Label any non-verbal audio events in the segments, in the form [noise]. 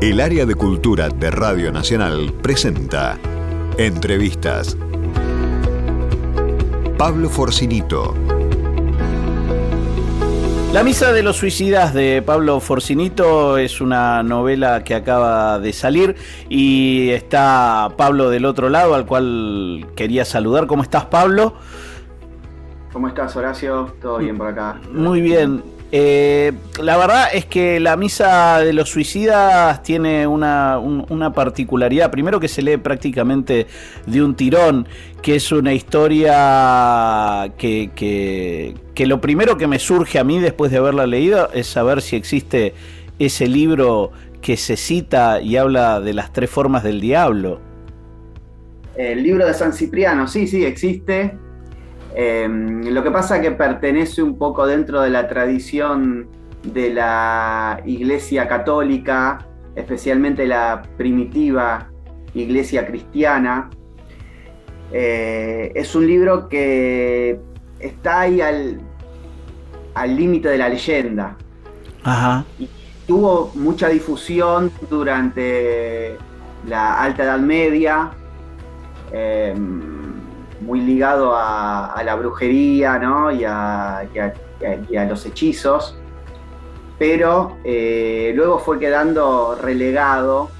El área de cultura de Radio Nacional presenta Entrevistas. Pablo Forcinito. La Misa de los Suicidas de Pablo Forcinito es una novela que acaba de salir y está Pablo del otro lado al cual quería saludar. ¿Cómo estás Pablo? ¿Cómo estás Horacio? ¿Todo bien por acá? Muy bien. Eh, la verdad es que la misa de los suicidas tiene una, particularidad. Primero que se lee prácticamente de un tirón, que es una historia que, que, lo primero que me surge a mí después de haberla leído es saber si existe ese libro que se cita y habla de las tres formas del diablo. El libro de San Cipriano, sí, sí, existe Em, lo que pasa es que pertenece un poco dentro de la tradición de la Iglesia Católica, especialmente la primitiva Iglesia Cristiana. Eh, es un libro que está ahí al límite de la leyenda. Y tuvo mucha difusión durante la Alta Edad Media. Em, muy ligado a, la brujería y, a, los hechizos, pero eh, luego fue quedando relegado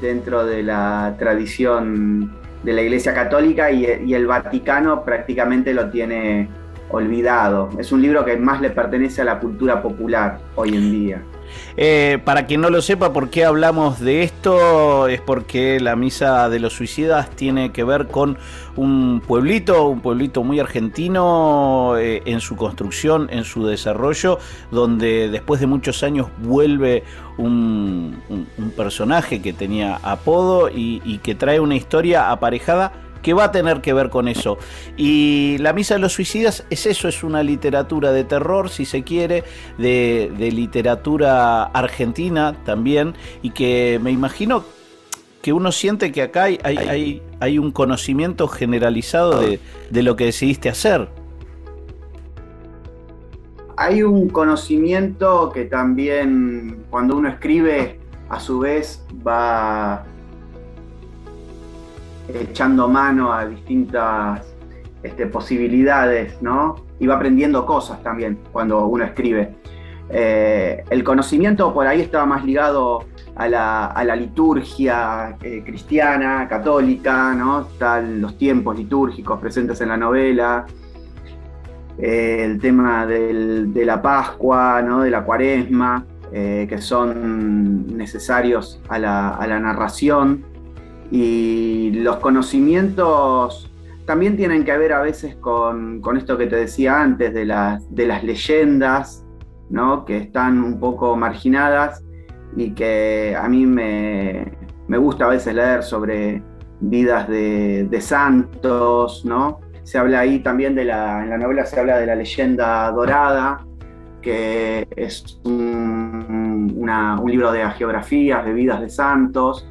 dentro de la tradición de la Iglesia Católica y el Vaticano prácticamente lo tiene olvidado. Es un libro que más le pertenece a la cultura popular hoy en día. Eh, para quien no lo sepa por qué hablamos de esto, es porque la Misa de los Suicidas tiene que ver con un pueblito, un pueblito muy argentino eh, en su construcción, en su desarrollo, donde después de muchos años vuelve un, personaje que tenía apodo y que trae una historia aparejada que va a tener que ver con eso. Y La Misa de los Suicidas es eso, es una literatura de terror, si se quiere, de, literatura argentina también, y que me imagino que uno siente que acá hay, hay, hay, un conocimiento generalizado de, de lo que decidiste hacer. Hay un conocimiento que también cuando uno escribe, a su vez va echando mano a distintas este, posibilidades, ¿no? Y va aprendiendo cosas también cuando uno escribe. Eh, el conocimiento por ahí estaba más ligado a la, liturgia eh, cristiana, católica, ¿no? Están los tiempos litúrgicos presentes en la novela, eh, el tema de la Pascua, ¿no? de la Cuaresma, que son necesarios a la narración y los conocimientos también tienen que ver a veces con, esto que te decía antes, de, de las leyendas, ¿no? que están un poco marginadas y que a mí me, gusta a veces leer sobre vidas de, santos, ¿no? Se habla ahí también de la, en la novela se habla de la leyenda dorada, que es un, un libro de geografías, de vidas de santos,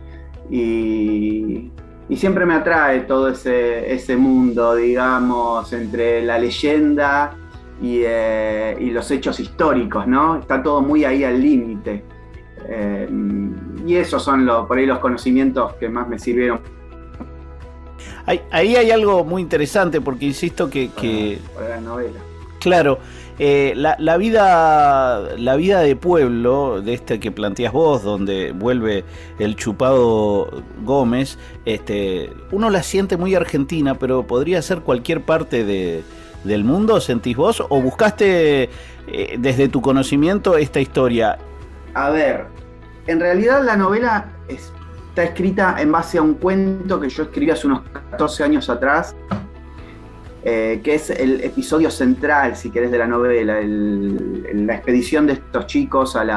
y, siempre me atrae todo ese, mundo, digamos, entre la leyenda eh, y, los hechos históricos, ¿no? Está todo muy ahí al límite. Eh, y esos son por ahí los conocimientos que más me sirvieron. Ahí, hay algo muy interesante porque insisto que... la novela. Claro, eh, la, vida, la vida de pueblo, de este que planteas vos, donde vuelve el chupado Gómez, este, uno la siente muy argentina, pero podría ser cualquier parte de, del mundo, ¿sentís vos? ¿O buscaste eh, desde tu conocimiento esta historia? A ver, en realidad la novela está escrita en base a un cuento que yo escribí hace unos 14 años atrás eh, que es el episodio central, si querés, de la novela, la expedición de estos chicos al,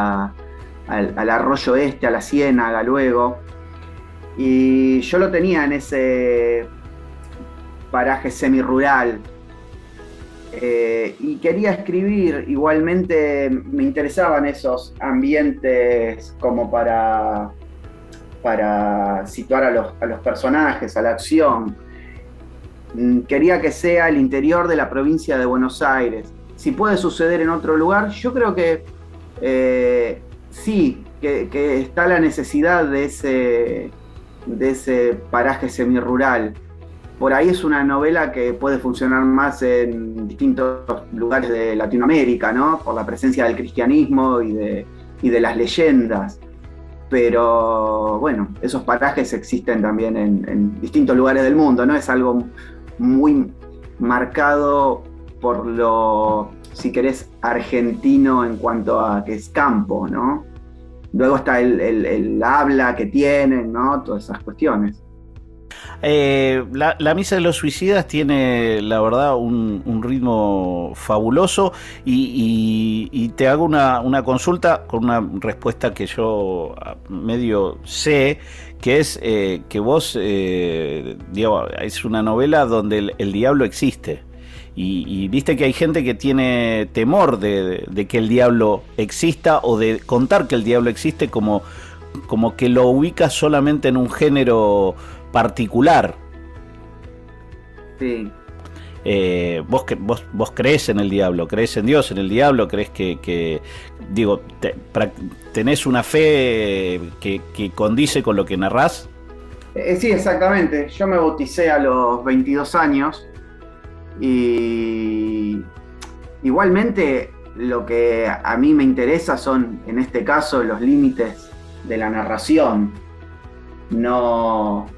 arroyo este, a la ciénaga luego. Y yo lo tenía en ese paraje semirural. Eh, y quería escribir, igualmente me interesaban esos ambientes como para, para situar a los, a los personajes, a la acción quería que sea el interior de la provincia de Buenos Aires. Si puede suceder en otro lugar, yo creo que eh, sí, que, está la necesidad de ese, de ese paraje semirural. Por ahí es una novela que puede funcionar más en distintos lugares de Latinoamérica, ¿no? Por la presencia del cristianismo y de, y de las leyendas. Pero bueno, esos parajes existen también en, en distintos lugares del mundo, ¿no? Es algo muy marcado por lo, si querés, argentino en cuanto a que es campo, ¿no? Luego está el, habla que tienen, ¿no? Todas esas cuestiones. Eh, la, Misa de los Suicidas tiene, la verdad, un, ritmo fabuloso y, te hago una, consulta con una respuesta que yo ah, medio sé, que es eh, que vos, eh, es una novela donde el diablo existe. Y, viste que hay gente que tiene temor de, que el diablo exista o de contar que el diablo existe como, como que lo ubica solamente en un género particular. Sí. Eh, vos, vos, vos crees en el diablo, crees en Dios, en el diablo, crees que, digo, tenés una fe que, que, condice con lo que narrás. Eh, sí, exactamente. Yo me bauticé a los 22 años y igualmente lo que a mí me interesa son, en este caso, los límites de la narración. No,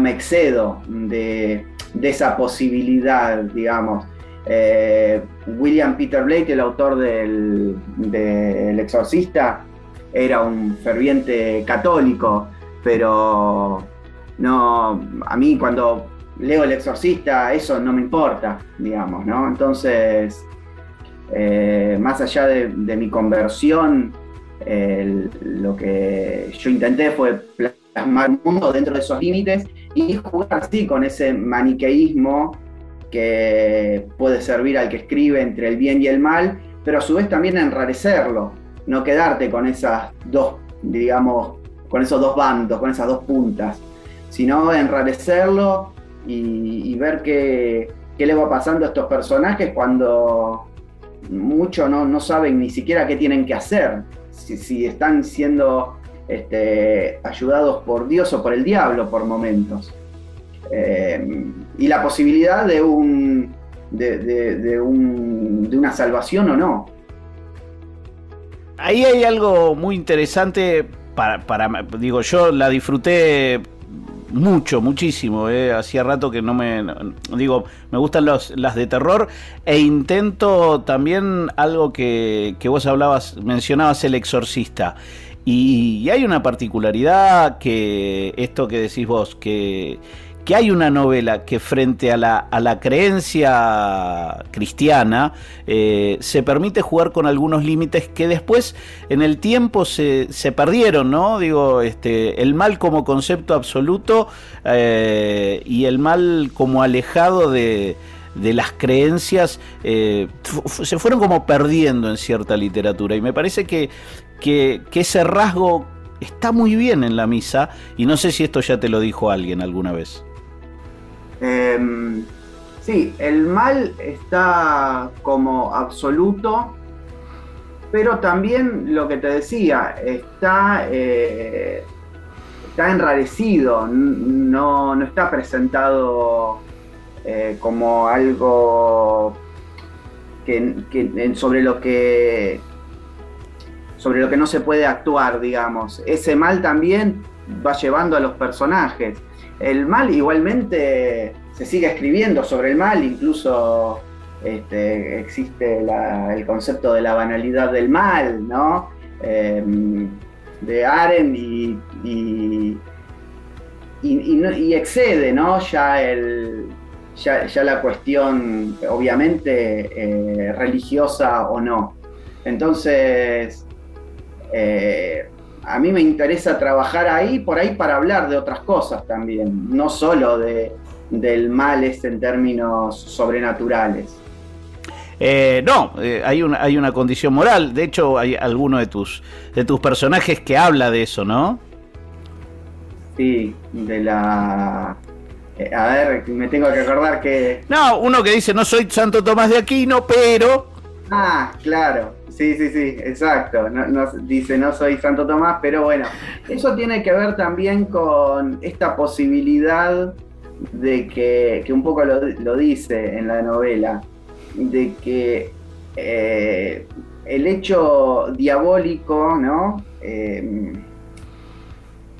me excedo de, esa posibilidad, digamos. Eh, William Peter Blake, el autor del, del Exorcista, era un ferviente católico, pero no, a mí cuando leo El Exorcista, eso no me importa, digamos, ¿no? Entonces, eh, más allá de, mi conversión, lo que yo intenté fue plasmar un mundo dentro de esos límites y jugar así con ese maniqueísmo que puede servir al que escribe entre el bien y el mal, pero a su vez también enrarecerlo, no quedarte con esas dos, digamos, con esos dos bandos, con esas dos puntas, sino enrarecerlo y, ver qué, le va pasando a estos personajes cuando muchos no, saben ni siquiera qué tienen que hacer, si, están siendo este, ayudados por Dios o por el diablo por momentos. Eh, y la posibilidad de, un, de, un, de una salvación o no. Ahí hay algo muy interesante para, para, digo, yo la disfruté mucho, muchísimo. Eh. Hacía rato que no me. digo, me gustan los, las de terror. E intento también algo que, que vos hablabas, mencionabas el exorcista. Y hay una particularidad que esto que decís vos, que que hay una novela que frente a la, a la creencia cristiana eh, se permite jugar con algunos límites que después en el tiempo se, se perdieron, ¿no? Digo, este, el mal como concepto absoluto eh, y el mal como alejado de, de las creencias eh, se fueron como perdiendo en cierta literatura y me parece que, que, ese rasgo está muy bien en la misa y no sé si esto ya te lo dijo alguien alguna vez. Em, sí, el mal está como absoluto, pero también lo que te decía, está, eh, está enrarecido, no, está presentado eh, como algo que, sobre lo que sobre lo que no se puede actuar, digamos. Ese mal también va llevando a los personajes el mal igualmente se sigue escribiendo sobre el mal, incluso este, existe el concepto de la banalidad del mal, ¿no? Em, de Aren y, excede, ¿no? Ya, la cuestión, obviamente, eh, religiosa o no. Entonces, eh, a mí me interesa trabajar ahí, por ahí para hablar de otras cosas también, no solo de, del mal este en términos sobrenaturales. Eh, no, eh, hay, una, hay una condición moral. De hecho, hay alguno de tus, de tus personajes que habla de eso, ¿no? Sí, de la... Eh, a ver, me tengo que acordar que... No, uno que dice, no soy Santo Tomás de Aquino, pero... Ah, claro, sí, sí, sí, exacto. dice, no soy Santo Tomás, pero bueno, eso tiene que ver también con esta posibilidad de que, que un poco lo, dice en la novela, de que eh, el hecho diabólico, ¿no? Eh,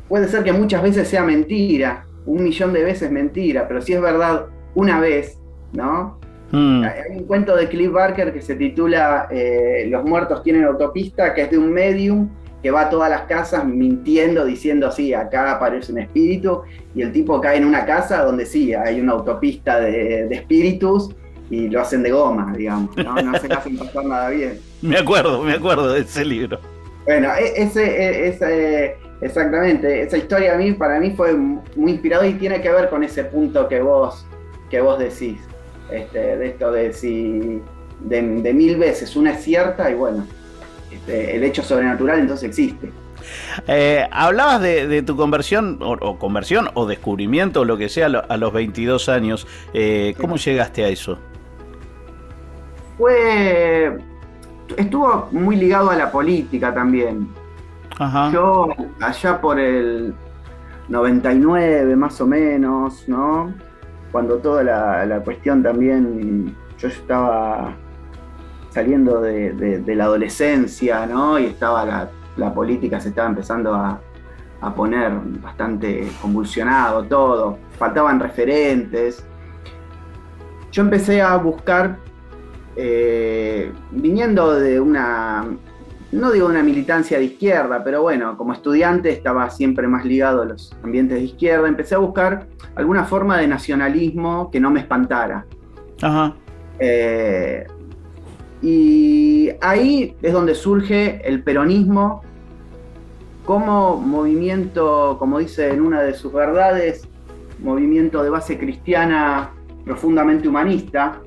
puede ser que muchas veces sea mentira, un millón de veces mentira, pero si es verdad una vez, ¿no? Hmm. Hay un cuento de Cliff Barker que se titula eh, Los muertos tienen autopista, que es de un medium que va a todas las casas mintiendo, diciendo, sí, acá aparece un espíritu, y el tipo cae en una casa donde sí, hay una autopista de, espíritus y lo hacen de goma, digamos, no, no se hacen [laughs] pasar nada bien. Me acuerdo, me acuerdo de ese libro. Bueno, e, ese, e, ese, exactamente, esa historia a mí, para mí fue muy inspirado y tiene que ver con ese punto que vos, que vos decís, este, de esto de si de, mil veces una es cierta y bueno, este, el hecho sobrenatural entonces existe. Eh, hablabas de, tu conversión o, conversión o descubrimiento o lo que sea a los 22 años. Eh, ¿Cómo llegaste a eso? Fue estuvo muy ligado a la política también. Yo allá por el 99 más o menos, ¿no? Cuando toda la, cuestión también, yo estaba saliendo de, la adolescencia, ¿no? Y estaba la, política se estaba empezando a, a, poner bastante convulsionado todo, faltaban referentes. Yo empecé a buscar eh, viniendo de una, no digo una militancia de izquierda, pero bueno, como estudiante estaba siempre más ligado a los ambientes de izquierda, empecé a buscar alguna forma de nacionalismo que no me espantara. Eh, y ahí es donde surge el peronismo como movimiento, como dice en una de sus verdades, movimiento de base cristiana profundamente humanista,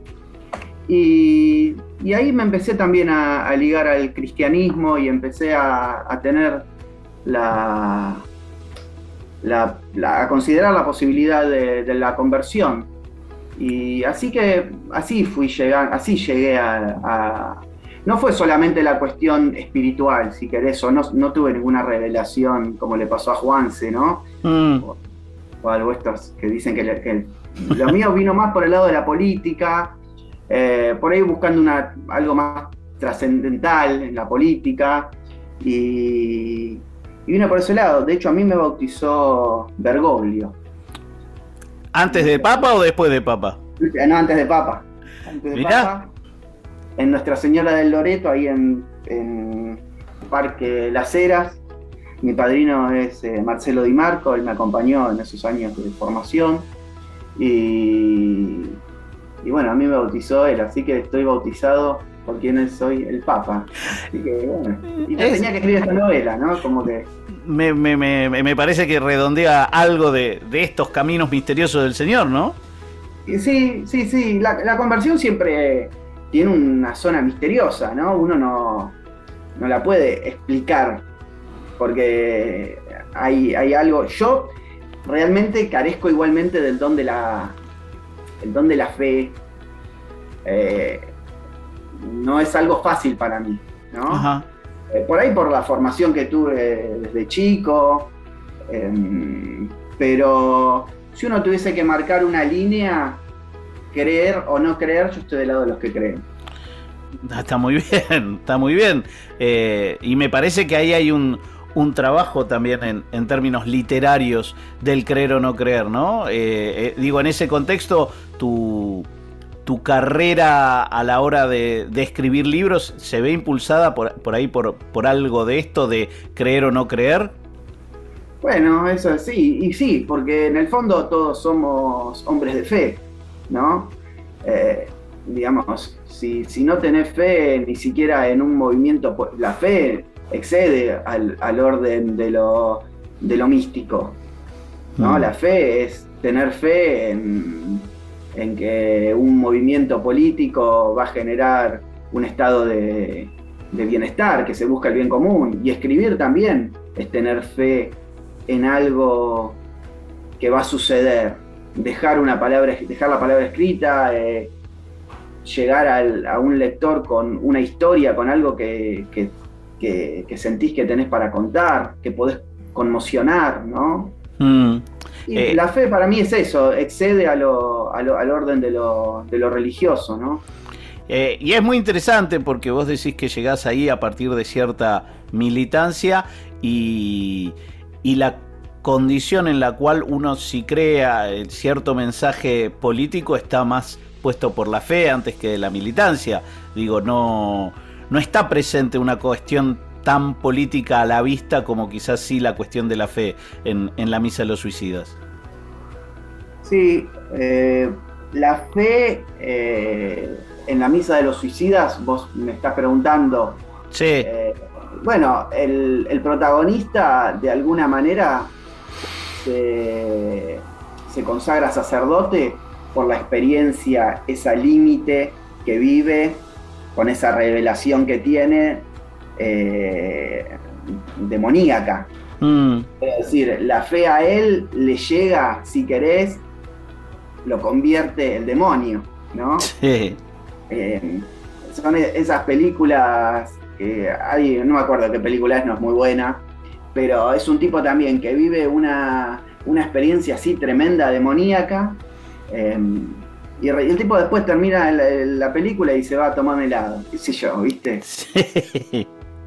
y, ahí me empecé también a, ligar al cristianismo y empecé a, tener la, a considerar la posibilidad de, la conversión. Y así que así fui llegar, así llegué a, no fue solamente la cuestión espiritual, si querés, o no, no tuve ninguna revelación como le pasó a Juanse, ¿no? Mm. O, algo estos que dicen que, que, lo mío vino más por el lado de la política, eh, por ahí buscando una, algo más trascendental en la política y, y vino por ese lado. De hecho, a mí me bautizó Bergoglio. ¿Antes de Papa o después de Papa? No, antes de Papa. Antes de Papa. En Nuestra Señora del Loreto, ahí en, en Parque Las Heras. Mi padrino es eh, Marcelo Di Marco, él me acompañó en esos años de formación. Y, y bueno, a mí me bautizó él, así que estoy bautizado por quien soy el Papa. Así que bueno, y tenía que escribir esta novela, ¿no? Como que... Me, me, me, me parece que redondea algo de, de, estos caminos misteriosos del Señor, ¿no? Sí, sí, sí. La, la, conversión siempre tiene una zona misteriosa, ¿no? Uno no, no la puede explicar porque hay, hay algo. Yo realmente carezco igualmente del don de la, el don de la fe eh, no es algo fácil para mí, ¿no? Eh, por ahí por la formación que tuve desde chico, em, pero si uno tuviese que marcar una línea, creer o no creer, yo estoy del lado de los que creen. Ah, está muy [laughs] bien, está muy bien. Eh, y me parece que ahí hay un, un trabajo también en, términos literarios del creer o no creer, ¿no? Eh, eh, digo, en ese contexto, tu, tu carrera a la hora de, escribir libros se ve impulsada por, ahí por, por, algo de esto de creer o no creer. Bueno, eso sí, y sí, porque en el fondo todos somos hombres de fe, ¿no? Eh, digamos, si, si no tenés fe ni siquiera en un movimiento, la fe excede al, orden de lo, de lo místico. ¿no? Mm. La fe es tener fe en, que un movimiento político va a generar un estado de, bienestar, que se busca el bien común. Y escribir también es tener fe en algo que va a suceder. Dejar, una palabra, dejar la palabra escrita, eh, llegar a un lector con una historia, con algo que, sentís que tenés para contar, que podés conmocionar, ¿no? Mm. Y eh, la fe para mí es eso, excede a lo, al orden de lo, religioso, ¿no? Eh, y es muy interesante porque vos decís que llegás ahí a partir de cierta militancia y, y la condición en la cual uno si crea cierto mensaje político está más puesto por la fe antes que de la militancia. Digo, no, no está presente una cuestión tan política a la vista como quizás sí la cuestión de la fe en, la misa de los suicidas. Sí, eh, la fe eh, en la misa de los suicidas, vos me estás preguntando. Sí. Eh, bueno, el, el, protagonista de alguna manera se, se consagra sacerdote por la experiencia, esa límite que vive, con esa revelación que tiene eh, demoníaca. Mm. Es decir, la fe a él le llega, si querés, lo convierte el demonio, ¿no? Sí. Eh, son esas películas que hay, no me acuerdo qué película es, no es muy buena, pero es un tipo también que vive una, una experiencia así tremenda, demoníaca, Em, y el tipo después termina la, película y se va a tomar un helado, qué sé yo, ¿viste?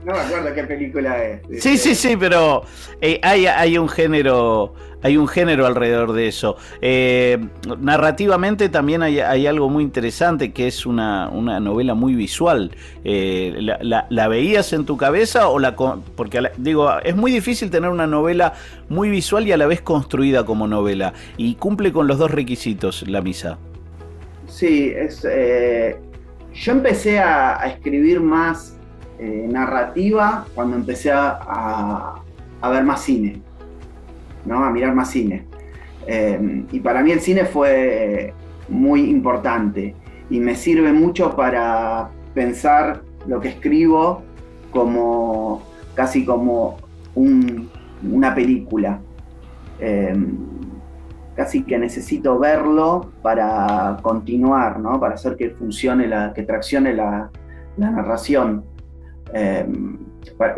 No me acuerdo qué película es. Sí, sí, sí, pero eh, hay, hay, un género, hay un género alrededor de eso. Eh, narrativamente también hay, algo muy interesante que es una, novela muy visual. Eh, la, veías en tu cabeza o la porque digo es muy difícil tener una novela muy visual y a la vez construida como novela y cumple con los dos requisitos la misa. Sí, es, yo empecé a escribir más eh, narrativa cuando empecé a, ver más cine, ¿no? a mirar más cine. Eh, y para mí el cine fue muy importante y me sirve mucho para pensar lo que escribo como casi como una película. Eh, casi que necesito verlo para continuar, ¿no? para hacer que funcione, la, que traccione la, narración. Em,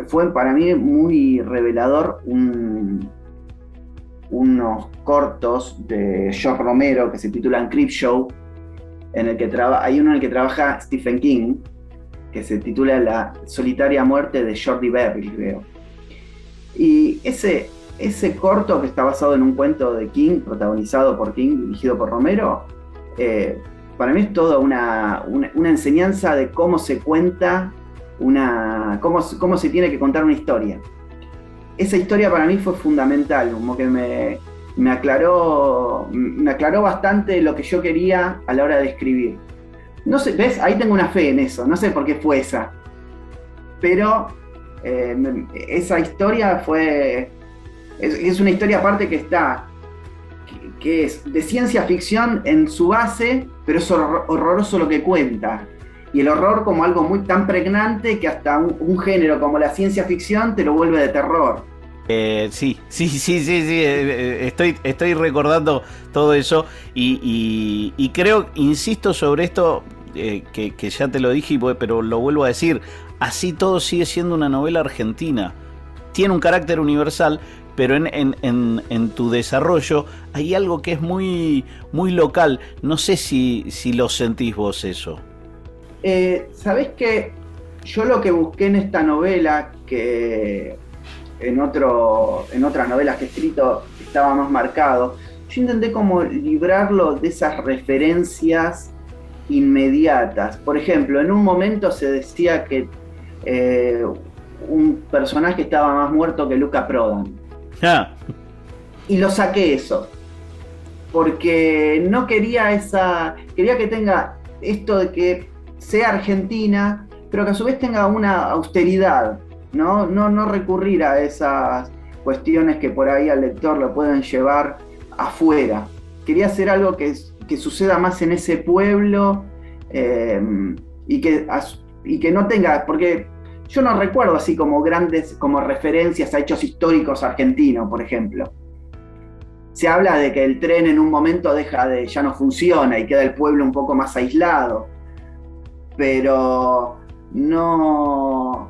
fue para mí muy revelador unos cortos de George Romero que se titulan Creep Show, en el que hay uno en el que trabaja Stephen King, que se titula La solitaria muerte de Jordi Berry, creo. Y ese, ese corto que está basado en un cuento de King, protagonizado por King, dirigido por Romero, eh, para mí es toda una, una, enseñanza de cómo se cuenta una, cómo, cómo se tiene que contar una historia. Esa historia para mí fue fundamental, como que me, me, aclaró, me aclaró bastante lo que yo quería a la hora de escribir. No sé, ¿ves? Ahí tengo una fe en eso, no sé por qué fue esa. Pero eh, esa historia fue. Es, una historia aparte que está. Que, es de ciencia ficción en su base, pero es horroroso lo que cuenta y el horror como algo muy tan pregnante que hasta un, género como la ciencia ficción te lo vuelve de terror. Eh, sí, sí, [laughs] sí, sí, sí, eh, eh, estoy, estoy recordando todo eso y, creo, insisto sobre esto, que, ya te lo dije, pero lo vuelvo a decir, así todo sigue siendo una novela argentina. Tiene un carácter universal, pero en, tu desarrollo hay algo que es muy, muy local. No sé si, lo sentís vos eso. Eh, Sabés que yo lo que busqué en esta novela, que en, otro, en otras novelas que he escrito estaba más marcado, yo intenté como librarlo de esas referencias inmediatas. Por ejemplo, en un momento se decía que eh, un personaje estaba más muerto que Luca Prodan. Ah. Y lo saqué eso. Porque no quería esa. Quería que tenga esto de que sea argentina, pero que a su vez tenga una austeridad, ¿no? No, no recurrir a esas cuestiones que por ahí al lector lo pueden llevar afuera. Quería hacer algo que, que suceda más en ese pueblo eh, y, que, y que no tenga, porque yo no recuerdo así como grandes, como referencias a hechos históricos argentinos, por ejemplo. Se habla de que el tren en un momento deja de, ya no funciona y queda el pueblo un poco más aislado pero no,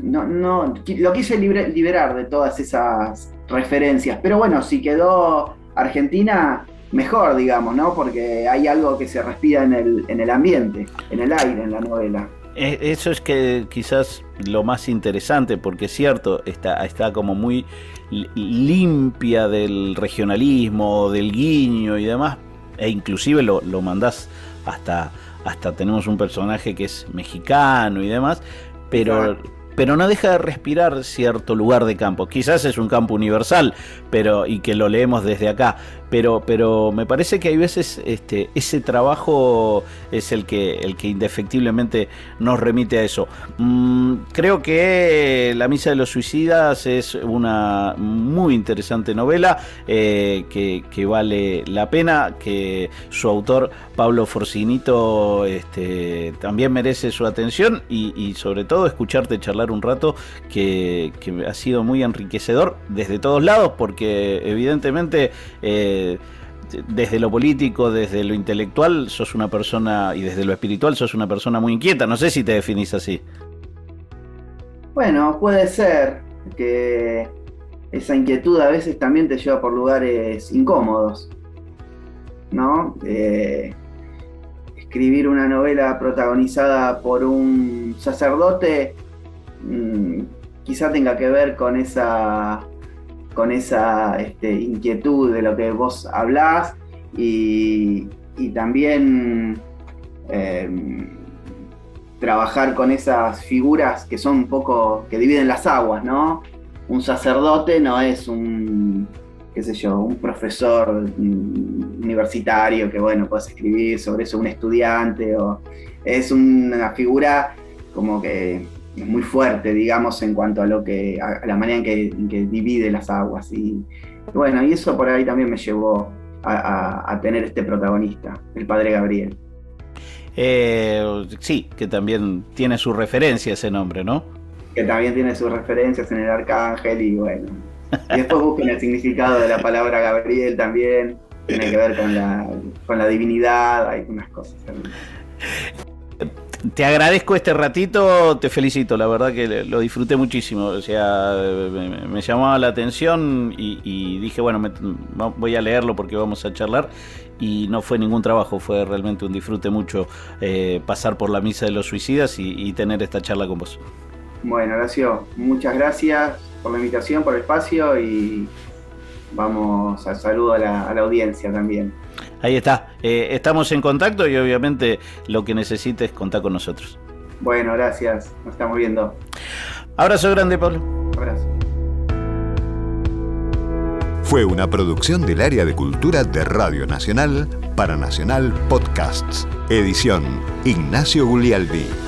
no, no lo quise liberar de todas esas referencias. Pero bueno, si quedó Argentina, mejor, digamos, ¿no? Porque hay algo que se respira en el, en el ambiente, en el aire, en la novela. Eh, eso es que quizás lo más interesante, porque es cierto, está, está como muy limpia del regionalismo, del guiño y demás, e inclusive lo, lo mandás hasta, hasta tenemos un personaje que es mexicano y demás, pero, pero no deja de respirar cierto lugar de campo. Quizás es un campo universal, pero y que lo leemos desde acá, pero, pero me parece que hay veces este, ese trabajo es el que, el que indefectiblemente nos remite a eso. Mm, creo que La Misa de los Suicidas es una muy interesante novela eh, que, vale la pena, que su autor Pablo Forcinito este, también merece su atención y, sobre todo escucharte charlar un rato que, que, ha sido muy enriquecedor desde todos lados porque evidentemente... Eh, desde lo político, desde lo intelectual, sos una persona, y desde lo espiritual, sos una persona muy inquieta. No sé si te definís así. Bueno, puede ser que esa inquietud a veces también te lleva por lugares incómodos, ¿no? Eh, escribir una novela protagonizada por un sacerdote mm, quizá tenga que ver con esa con esa este, inquietud de lo que vos hablás y, también em, trabajar con esas figuras que son un poco, que dividen las aguas, ¿no? Un sacerdote no es un, qué sé yo, un profesor universitario que, bueno, puedes escribir sobre eso, un estudiante, o es una figura como que es muy fuerte, digamos, en cuanto a lo que a, la manera en que, divide las aguas. Y bueno, y eso por ahí también me llevó a, tener este protagonista, el padre Gabriel. Eh, sí, que también tiene su referencia ese nombre, ¿no? Que también tiene sus referencias en el arcángel y bueno. Y después busquen el significado de la palabra Gabriel también. Tiene que ver con la, con la divinidad, hay unas cosas. También te agradezco este ratito, te felicito, la verdad que lo disfruté muchísimo. O sea, me, llamaba la atención y, dije, bueno, voy a leerlo porque vamos a charlar. Y no fue ningún trabajo, fue realmente un disfrute mucho eh, pasar por la misa de los suicidas y, tener esta charla con vos. Bueno, Horacio, muchas gracias por la invitación, por el espacio y vamos al saludo a la audiencia también. Ahí está. Eh, estamos en contacto y obviamente lo que necesites contar con nosotros. Bueno, gracias. Nos estamos viendo. Abrazo grande, Pablo. Abrazo. Fue una producción del área de cultura de Radio Nacional para Nacional Podcasts. Edición Ignacio Guglialbi.